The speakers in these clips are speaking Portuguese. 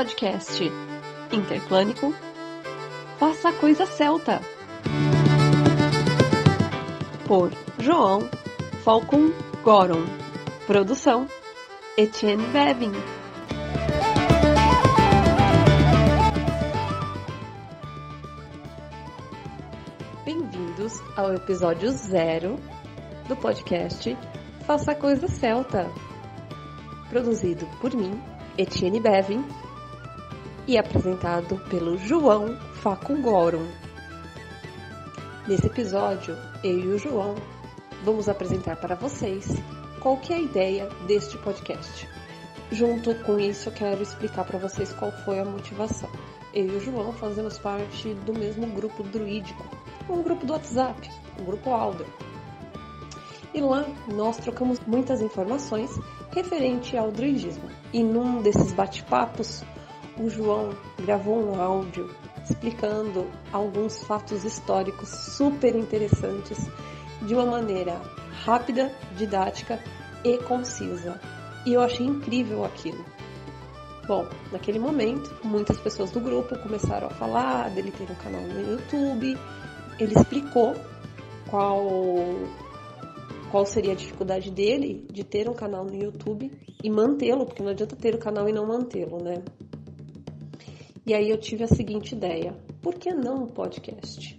podcast interclânico Faça a Coisa Celta. Por João Falcon Goron. Produção Etienne Bevin. Bem-vindos ao episódio zero do podcast Faça a Coisa Celta. Produzido por mim, Etienne Bevin, e apresentado pelo João Facungorum. Nesse episódio, eu e o João vamos apresentar para vocês qual que é a ideia deste podcast. Junto com isso, eu quero explicar para vocês qual foi a motivação. Eu e o João fazemos parte do mesmo grupo druídico, um grupo do WhatsApp, o grupo Alder. E lá nós trocamos muitas informações referente ao druidismo. E num desses bate-papos, o João gravou um áudio explicando alguns fatos históricos super interessantes de uma maneira rápida, didática e concisa. E eu achei incrível aquilo. Bom, naquele momento, muitas pessoas do grupo começaram a falar dele ter um canal no YouTube. Ele explicou qual qual seria a dificuldade dele de ter um canal no YouTube e mantê-lo, porque não adianta ter o canal e não mantê-lo, né? E aí eu tive a seguinte ideia: por que não um podcast?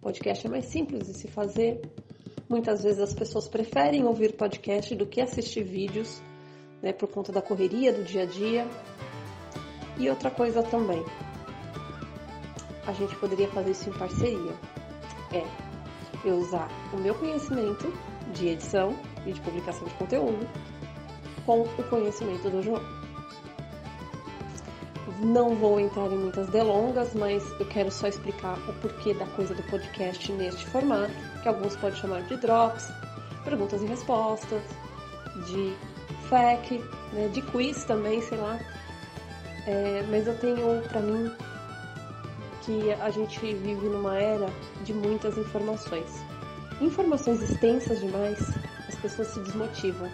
Podcast é mais simples de se fazer. Muitas vezes as pessoas preferem ouvir podcast do que assistir vídeos, né, por conta da correria do dia a dia. E outra coisa também, a gente poderia fazer isso em parceria. É eu usar o meu conhecimento de edição e de publicação de conteúdo com o conhecimento do João. Não vou entrar em muitas delongas, mas eu quero só explicar o porquê da coisa do podcast neste formato, que alguns podem chamar de drops, perguntas e respostas, de FAQ, né, de quiz também, sei lá. É, mas eu tenho para mim que a gente vive numa era de muitas informações informações extensas demais, as pessoas se desmotivam.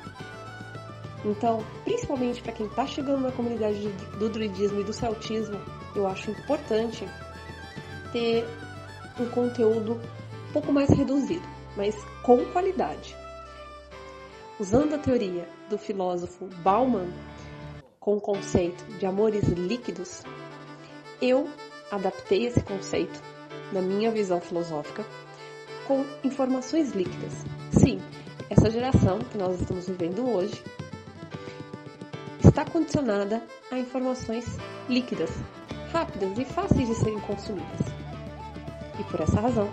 Então, principalmente para quem está chegando na comunidade do druidismo e do celtismo, eu acho importante ter um conteúdo um pouco mais reduzido, mas com qualidade. Usando a teoria do filósofo Bauman com o conceito de amores líquidos, eu adaptei esse conceito na minha visão filosófica com informações líquidas. Sim, essa geração que nós estamos vivendo hoje está condicionada a informações líquidas, rápidas e fáceis de serem consumidas. E por essa razão,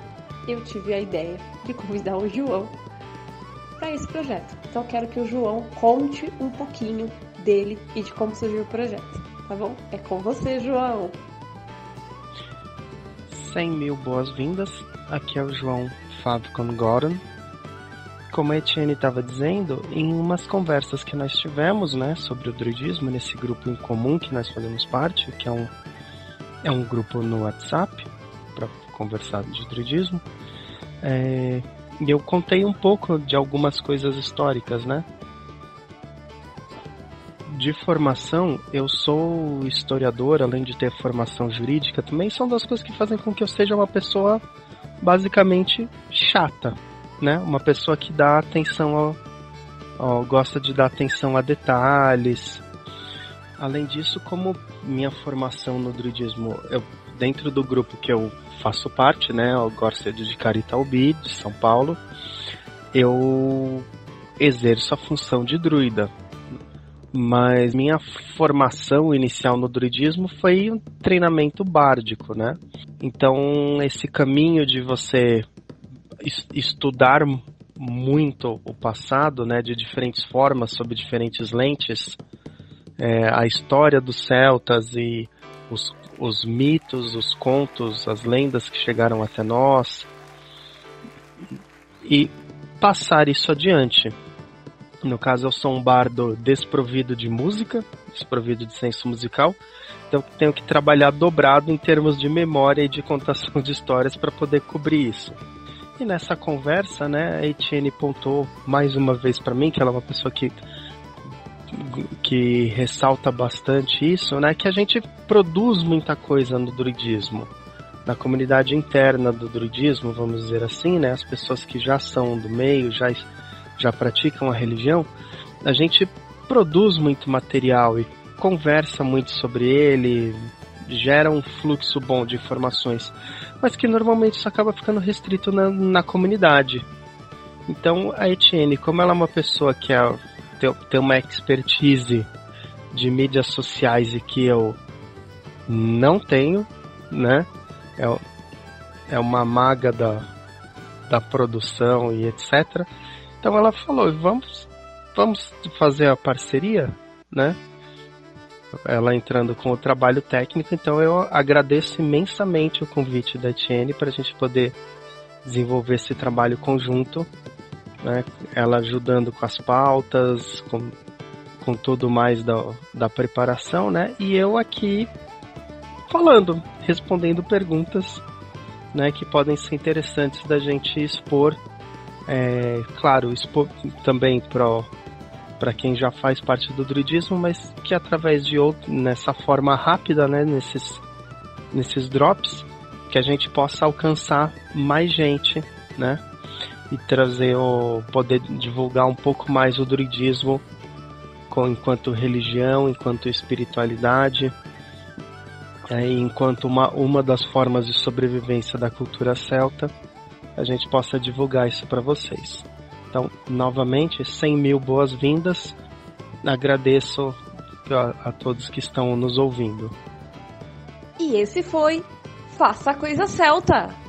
eu tive a ideia de convidar o João para esse projeto. Então, quero que o João conte um pouquinho dele e de como surgiu o projeto. Tá bom? É com você, João! 100 mil boas-vindas. Aqui é o João Fábio Goran. Como a Etienne estava dizendo, em umas conversas que nós tivemos né, sobre o druidismo, nesse grupo em comum que nós fazemos parte, que é um, é um grupo no WhatsApp para conversar de druidismo, é, eu contei um pouco de algumas coisas históricas, né? de formação, eu sou historiador, além de ter formação jurídica, também são das coisas que fazem com que eu seja uma pessoa basicamente chata, né? Uma pessoa que dá atenção ao, ao gosta de dar atenção a detalhes. Além disso, como minha formação no druidismo, eu, dentro do grupo que eu faço parte, né, o Górcia de Caritaubi, de São Paulo, eu exerço a função de druida, mas minha formação inicial no druidismo foi um treinamento bárdico, né? Então, esse caminho de você estudar muito o passado, né, de diferentes formas, sob diferentes lentes, é, a história dos celtas e os, os mitos, os contos, as lendas que chegaram até nós, e passar isso adiante. No caso, eu sou um bardo desprovido de música, desprovido de senso musical, então tenho que trabalhar dobrado em termos de memória e de contação de histórias para poder cobrir isso. E nessa conversa, né, a Etienne pontou mais uma vez para mim que ela é uma pessoa que que ressalta bastante isso, né? Que a gente produz muita coisa no druidismo. Na comunidade interna do druidismo, vamos dizer assim, né? As pessoas que já são do meio, já, já praticam a religião, a gente produz muito material e conversa muito sobre ele, gera um fluxo bom de informações, mas que normalmente isso acaba ficando restrito na, na comunidade. Então a Etienne, como ela é uma pessoa que é, tem, uma expertise de mídias sociais e que eu não tenho, né? É, é uma maga da, da produção e etc. Então ela falou, vamos, vamos fazer a parceria, né? Ela entrando com o trabalho técnico, então eu agradeço imensamente o convite da Etienne para a gente poder desenvolver esse trabalho conjunto, né? ela ajudando com as pautas, com, com tudo mais da, da preparação, né? E eu aqui falando, respondendo perguntas, né? Que podem ser interessantes da gente expor, é, claro, expor também pro para quem já faz parte do druidismo, mas que através de outro, nessa forma rápida, né, nesses, nesses drops, que a gente possa alcançar mais gente, né, e trazer o poder divulgar um pouco mais o druidismo com, enquanto religião, enquanto espiritualidade, é, enquanto uma, uma das formas de sobrevivência da cultura celta, a gente possa divulgar isso para vocês. Então, novamente, 100 mil boas-vindas. Agradeço a, a todos que estão nos ouvindo. E esse foi Faça a Coisa Celta!